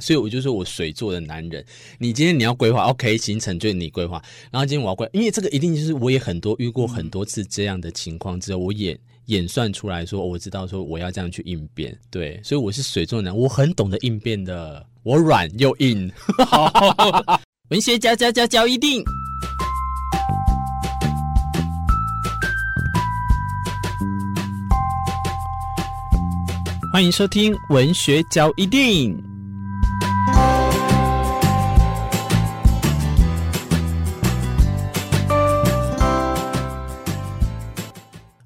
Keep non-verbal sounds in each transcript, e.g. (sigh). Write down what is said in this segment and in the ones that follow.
所以我就说我水做的男人，你今天你要规划，OK，行程就你规划。然后今天我要规，因为这个一定就是我也很多遇过很多次这样的情况之后，我演演算出来说，我知道说我要这样去应变。对，所以我是水做男，我很懂得应变的，我软又硬。好，文学交交交交一定，欢迎收听文学交一定。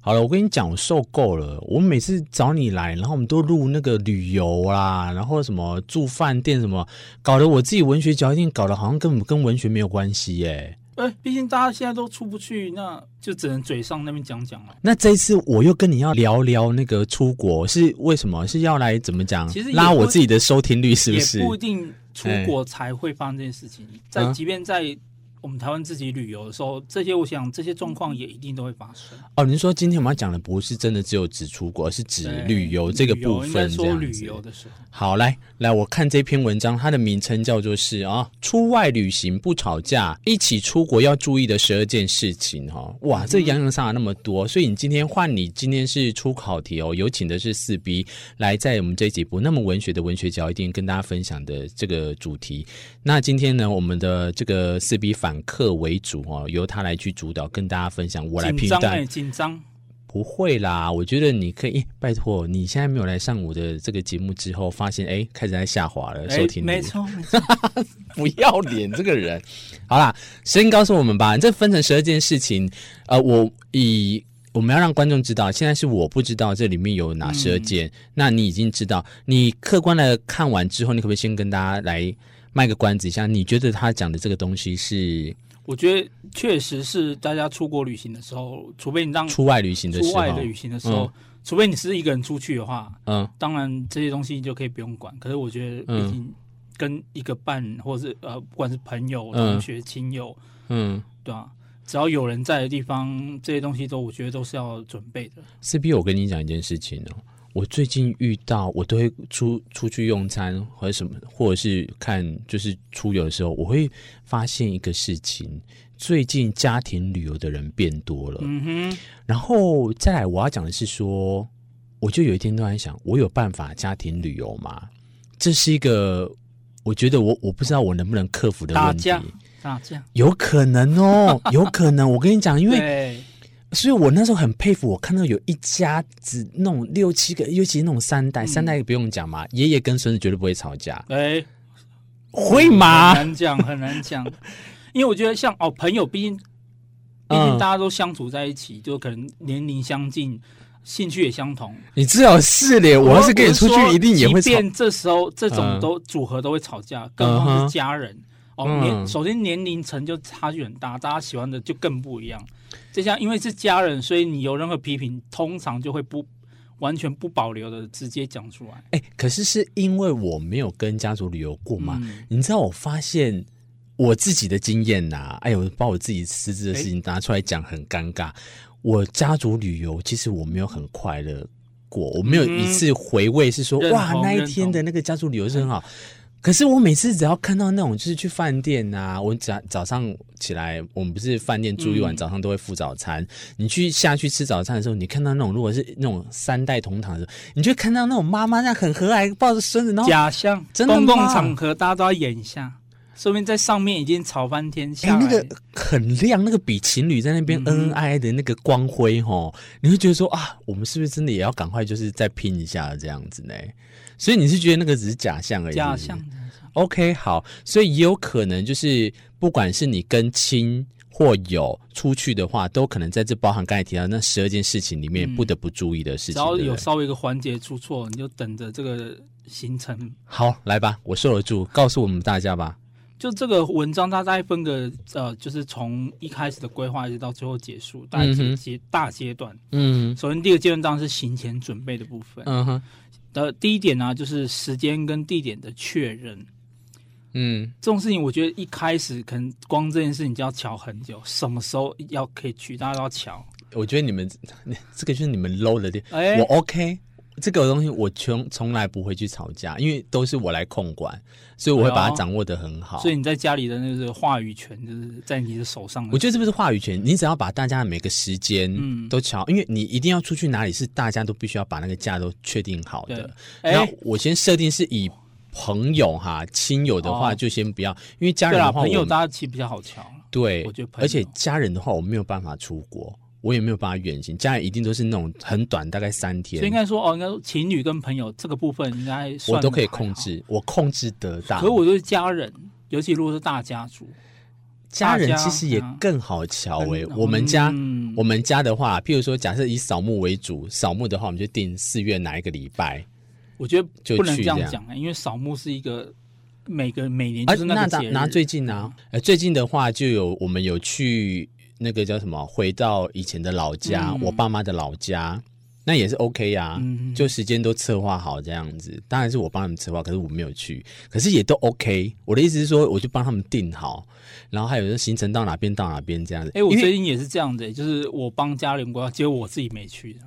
好了，我跟你讲，我受够了。我每次找你来，然后我们都录那个旅游啦，然后什么住饭店什么，搞得我自己文学交一定搞得好像根本跟文学没有关系耶。哎，毕竟大家现在都出不去，那就只能嘴上那边讲讲了。那这一次我又跟你要聊聊那个出国，是为什么？是要来怎么讲？其实拉我自己的收听率是不是？也不一定出国才会发生这件事情，在即便在。我们台湾自己旅游的时候，这些我想这些状况也一定都会发生。哦，您说今天我们要讲的不是真的只有指出国，而是指旅游这个部分。说旅游的时候，好，来来，我看这篇文章，它的名称叫做是啊，出外旅行不吵架，一起出国要注意的十二件事情哈。哇，这洋洋洒洒那么多，所以你今天换你今天是出考题哦，有请的是四 B 来在我们这几部那么文学的文学角一定跟大家分享的这个主题。那今天呢，我们的这个四 B 反。反客为主哦，由他来去主导，跟大家分享。我来评断。紧张？不会啦，我觉得你可以。拜托，你现在没有来上我的这个节目之后，发现哎，开始在下滑了，收听率。没错，没错 (laughs) 不要脸这个人。好啦，先告诉我们吧。这分成十二件事情。呃，我以我们要让观众知道，现在是我不知道这里面有哪十二件。嗯、那你已经知道，你客观的看完之后，你可不可以先跟大家来？卖个关子一下，你觉得他讲的这个东西是？我觉得确实是大家出国旅行的时候，除非你让出外旅行的时候，出外的旅行的时候，嗯、除非你是一个人出去的话，嗯，当然这些东西就可以不用管。可是我觉得，毕竟跟一个伴，或者是呃，不管是朋友、同学、亲友，嗯，对吧？只要有人在的地方，这些东西都我觉得都是要准备的。C B，我跟你讲一件事情哦。我最近遇到，我都会出出去用餐或者什么，或者是看就是出游的时候，我会发现一个事情：最近家庭旅游的人变多了。嗯哼。然后再来，我要讲的是说，我就有一天突然想，我有办法家庭旅游吗？这是一个我觉得我我不知道我能不能克服的问题。打架，打架，有可能哦，有可能。我跟你讲，因为。所以我那时候很佩服，我看到有一家子那种六七个，尤其那种三代，嗯、三代不用讲嘛，爷爷跟孙子绝对不会吵架。哎、欸，会吗？很难讲，很难讲。(laughs) 因为我觉得像哦，朋友毕竟，毕竟大家都相处在一起，嗯、就可能年龄相近，兴趣也相同。你至少是嘞，我要是跟你出去，一定也会吵。即便这时候这种都组合都会吵架，嗯、更何况是家人。哦，年、嗯、首先年龄层就差距很大，大家喜欢的就更不一样。就像因为是家人，所以你有任何批评，通常就会不完全不保留的直接讲出来。哎、欸，可是是因为我没有跟家族旅游过嘛？嗯、你知道我发现我自己的经验呐、啊，哎呦，把我自己私自的事情拿出来讲很尴尬。欸、我家族旅游其实我没有很快乐过，我没有一次回味是说、嗯、哇那一天的那个家族旅游是很好。可是我每次只要看到那种就是去饭店啊，我早早上起来，我们不是饭店住一晚，早上都会付早餐。嗯、你去下去吃早餐的时候，你看到那种如果是那种三代同堂的时候，你就看到那种妈妈那样很和蔼抱着孙子，然后假象，真的公共场合大家都要演一下，说明在上面已经吵翻天下。哎、欸，那个很亮，那个比情侣在那边恩恩爱爱的那个光辉哦，嗯、你会觉得说啊，我们是不是真的也要赶快就是再拼一下这样子呢？所以你是觉得那个只是假象而已？假象。OK，好，所以也有可能就是，不管是你跟亲或友出去的话，都可能在这包含刚才提到那十二件事情里面不得不注意的事情。只要有稍微一个环节出错，你就等着这个行程。好，来吧，我受得住，告诉我们大家吧。就这个文章，它大概分个呃，就是从一开始的规划一直到最后结束，大概几阶大阶段。嗯，首先第一个阶段当然是行前准备的部分。嗯哼。的第一点呢，就是时间跟地点的确认。嗯，这种事情我觉得一开始可能光这件事情就要瞧很久，什么时候要可以去，大家都要瞧。我觉得你们 (laughs) 这个就是你们 low 的点，欸、我 OK，这个东西我从从来不会去吵架，因为都是我来控管，所以我会把它掌握的很好。所以你在家里的那个话语权就是在你的手上。我觉得这不是话语权，你只要把大家的每个时间都乔，因为你一定要出去哪里，是大家都必须要把那个假都确定好的。那我先设定是以朋友哈亲友的话就先不要，因为家人的话朋友大家其实比较好瞧。对，我觉得而且家人的话我没有办法出国。我也没有办法远行，家人一定都是那种很短，大概三天。所以应该说哦，应该说情侣跟朋友这个部分应该我都可以控制，我控制得到。可是我就是家人，尤其如果是大家族，家人其实也更好瞧诶、欸。我们家、嗯、我们家的话，譬如说，假设以扫墓为主，扫墓的话，我们就定四月哪一个礼拜。我觉得就不能这样讲、欸、因为扫墓是一个每个每年就是那拿最近啊，呃，最近的话就有我们有去。那个叫什么？回到以前的老家，嗯、我爸妈的老家，那也是 OK 呀、啊。嗯、就时间都策划好这样子，当然是我帮他们策划，可是我没有去，可是也都 OK。我的意思是说，我就帮他们定好，然后还有行程到哪边到哪边这样子。哎、欸，我最近也是这样子、欸，就是我帮家人规划，结果我自己没去，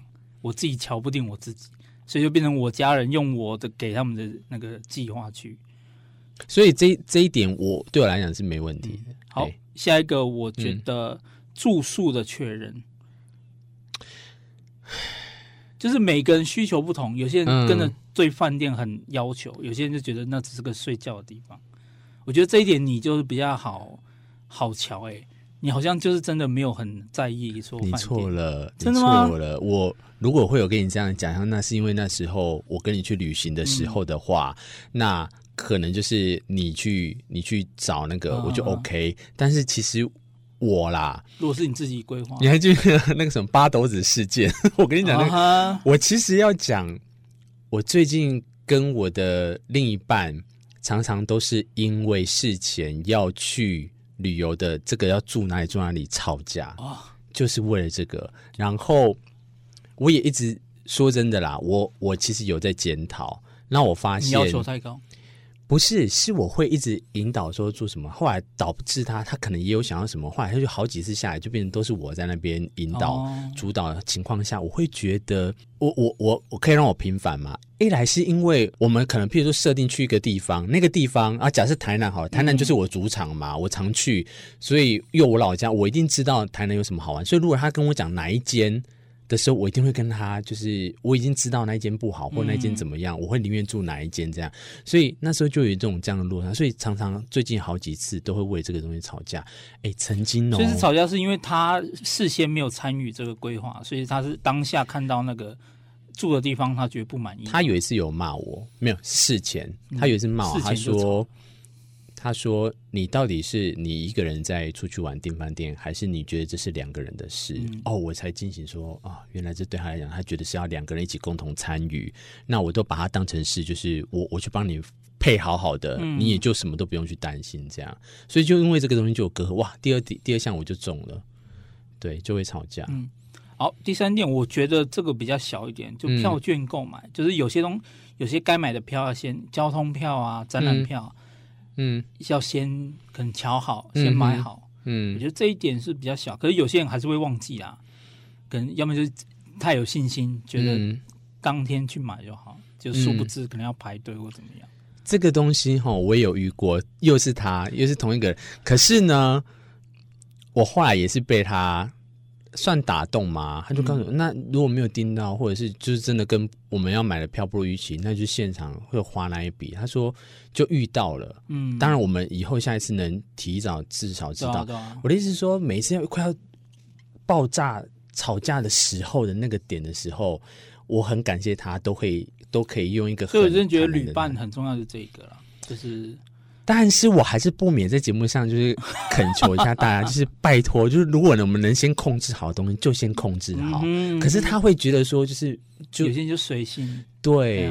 我自己瞧不定我自己，所以就变成我家人用我的给他们的那个计划去。所以这这一点我对我来讲是没问题的。嗯、好，嘿下一个我觉得、嗯。住宿的确认，就是每个人需求不同。有些人真的对饭店很要求，嗯、有些人就觉得那只是个睡觉的地方。我觉得这一点你就是比较好好瞧哎，你好像就是真的没有很在意说。你错了，真的吗？错了。我如果会有跟你这样讲，那是因为那时候我跟你去旅行的时候的话，嗯、那可能就是你去你去找那个，我就 OK。啊、但是其实。我啦，如果是你自己规划，你还记得那个什么八斗子事件？(laughs) 我跟你讲，那个，uh huh. 我其实要讲，我最近跟我的另一半常常都是因为事前要去旅游的这个要住哪里住哪里吵架，uh. 就是为了这个。然后我也一直说真的啦，我我其实有在检讨，那我发现要求太高。不是，是我会一直引导说做什么，后来导致他，他可能也有想要什么，后来他就好几次下来，就变成都是我在那边引导、哦、主导的情况下，我会觉得，我我我我可以让我平反吗？一来是因为我们可能譬如说设定去一个地方，那个地方啊，假设台南好了，台南就是我主场嘛，嗯、我常去，所以又我老家，我一定知道台南有什么好玩，所以如果他跟我讲哪一间。的时候，我一定会跟他，就是我已经知道那一间不好，或那一间怎么样，嗯、我会宁愿住哪一间这样。所以那时候就有这种这样的落差，所以常常最近好几次都会为这个东西吵架。哎，曾经哦，就是吵架是因为他事先没有参与这个规划，所以他是当下看到那个住的地方，他觉得不满意。他有一次有骂我，没有事前，他有一次骂我，嗯、他说。他说：“你到底是你一个人在出去玩订饭店，还是你觉得这是两个人的事？”嗯、哦，我才惊醒说：“啊、哦，原来这对他来讲，他觉得是要两个人一起共同参与。那我都把它当成是，就是我我去帮你配好好的，嗯、你也就什么都不用去担心这样。所以就因为这个东西就有隔阂。哇，第二第第二项我就中了，对，就会吵架。嗯，好，第三点，我觉得这个比较小一点，就票券购买，嗯、就是有些东有些该买的票要先交通票啊，展览票。嗯嗯，要先可能瞧好，先买好。嗯，我觉得这一点是比较小，可是有些人还是会忘记啊。可能要么就是太有信心，觉得当天去买就好，就殊不知可能要排队或怎么样。这个东西哈，我也有遇过，又是他，又是同一个人。可是呢，我后来也是被他。算打动吗？他就告诉我，嗯、那如果没有订到，或者是就是真的跟我们要买的票不如预期，那就现场会花那一笔。他说就遇到了，嗯，当然我们以后下一次能提早至少知道。啊啊、我的意思是说，每一次要快要爆炸吵架的时候的那个点的时候，我很感谢他，都会都可以用一个。所以我真的觉得旅伴很重要，是这个了，就是。但是我还是不免在节目上就是 (laughs) 恳求一下大家，就是拜托，就是如果我们能先控制好的东西，就先控制好。嗯、可是他会觉得说，就是就有些就随性，对，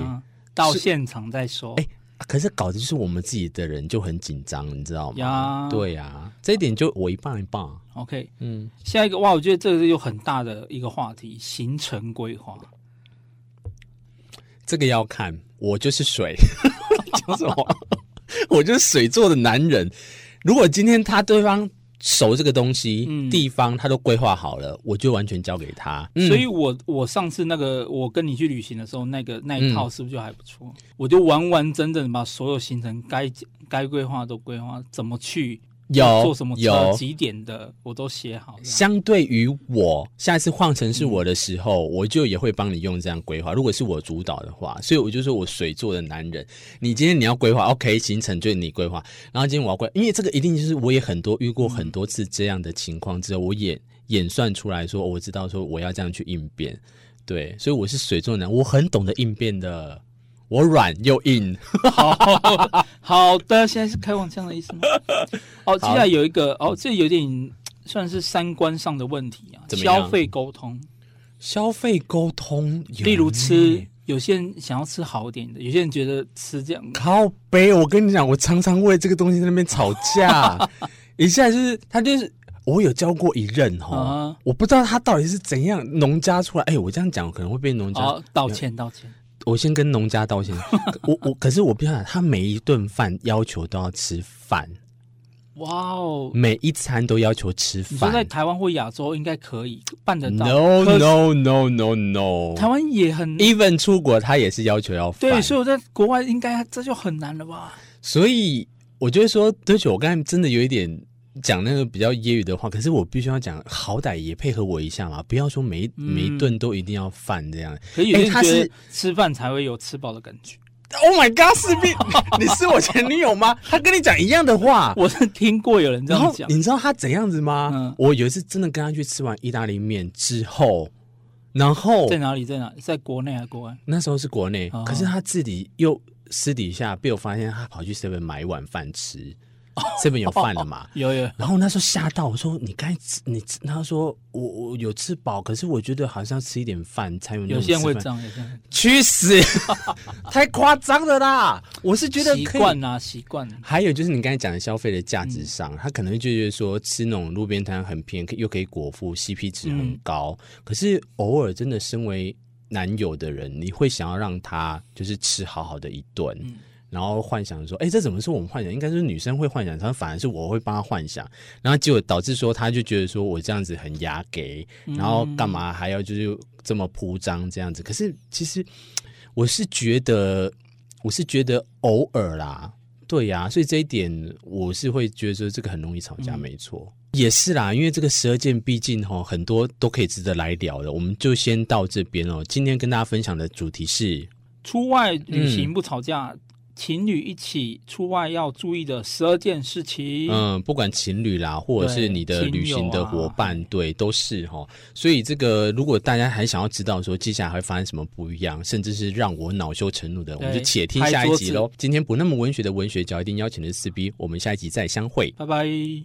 到现场再说。哎、欸，可是搞的就是我们自己的人就很紧张，你知道吗？呀对呀、啊，这一点就我一棒一棒。OK，嗯，下一个哇，我觉得这个是有很大的一个话题，行程规划。这个要看，我就是水，讲什么？我就是水做的男人。如果今天他对方熟这个东西、嗯、地方，他都规划好了，我就完全交给他。嗯、所以我我上次那个我跟你去旅行的时候，那个那一套是不是就还不错？嗯、我就完完整整把所有行程该该规划都规划，怎么去。有做什么车几点的我都写好。相对于我下一次换成是我的时候，嗯、我就也会帮你用这样规划。如果是我主导的话，所以我就说我水做的男人。你今天你要规划，OK，行程就是你规划。然后今天我要规，因为这个一定就是我也很多遇过很多次这样的情况之后，我也演算出来说，我知道说我要这样去应变。对，所以我是水做男，我很懂得应变的。我软又硬，好 (laughs) 好的，现在是开玩笑的意思吗？(laughs) 哦，接下来有一个哦，这有点算是三观上的问题啊。消费沟通，消费沟通，例如吃，有些人想要吃好一点的，有些人觉得吃这样靠背。我跟你讲，我常常为这个东西在那边吵架。(laughs) 一下就是他就是我有教过一任哈，啊、我不知道他到底是怎样农家出来。哎，我这样讲可能会被农家、哦、道歉道歉。我先跟农家道歉。(laughs) 我我可是我不想他每一顿饭要求都要吃饭。哇哦！每一餐都要求吃饭。你说在台湾或亚洲应该可以办得到。No no no no no。台湾也很。Even 出国他也是要求要饭。对，所以我在国外应该这就很难了吧？所以我就会说，对不起，我刚才真的有一点。讲那个比较揶揄的话，可是我必须要讲，好歹也配合我一下嘛，不要说每每一顿都一定要饭这样。可以，他是吃饭才会有吃饱的感觉。Oh my god，士兵，(laughs) 你是我前女友吗？他跟你讲一样的话，我是听过有人这样讲。你知道他怎样子吗？嗯、我有一次真的跟他去吃完意大利面之后，然后在哪里？在哪？在国内还是国外？那时候是国内，哦、可是他自己又私底下被我发现，他跑去 seven 买一碗饭吃。这边有饭了嘛？有有。然后那时候吓到我说：“你该吃你。”他说：“我我有吃饱，可是我觉得好像吃一点饭才有那种。”有些人会这样，有些人去死！(laughs) 太夸张了啦！我是觉得习惯啊，习惯。还有就是你刚才讲的消费的价值上，嗯、他可能就觉得说吃那种路边摊很便宜，又可以果腹，CP 值很高。嗯、可是偶尔真的身为男友的人，你会想要让他就是吃好好的一顿。嗯然后幻想说，哎，这怎么是我们幻想？应该是女生会幻想，她反而是我会帮她幻想。然后结果导致说，她就觉得说我这样子很压给，然后干嘛还要就是这么铺张这样子？可是其实我是觉得，我是觉得偶尔啦，对呀、啊。所以这一点我是会觉得说，这个很容易吵架，没错，嗯、也是啦。因为这个十二件，毕竟哈很多都可以值得来聊的。我们就先到这边哦。今天跟大家分享的主题是出外旅行不吵架。嗯情侣一起出外要注意的十二件事情。嗯，不管情侣啦，或者是你的旅行的伙伴，对，啊、对，都是哈。所以这个，如果大家还想要知道说接下来会发生什么不一样，甚至是让我恼羞成怒的，我们就且听下一集喽。今天不那么文学的文学角，一定邀请的是四 B，我们下一集再相会，拜拜。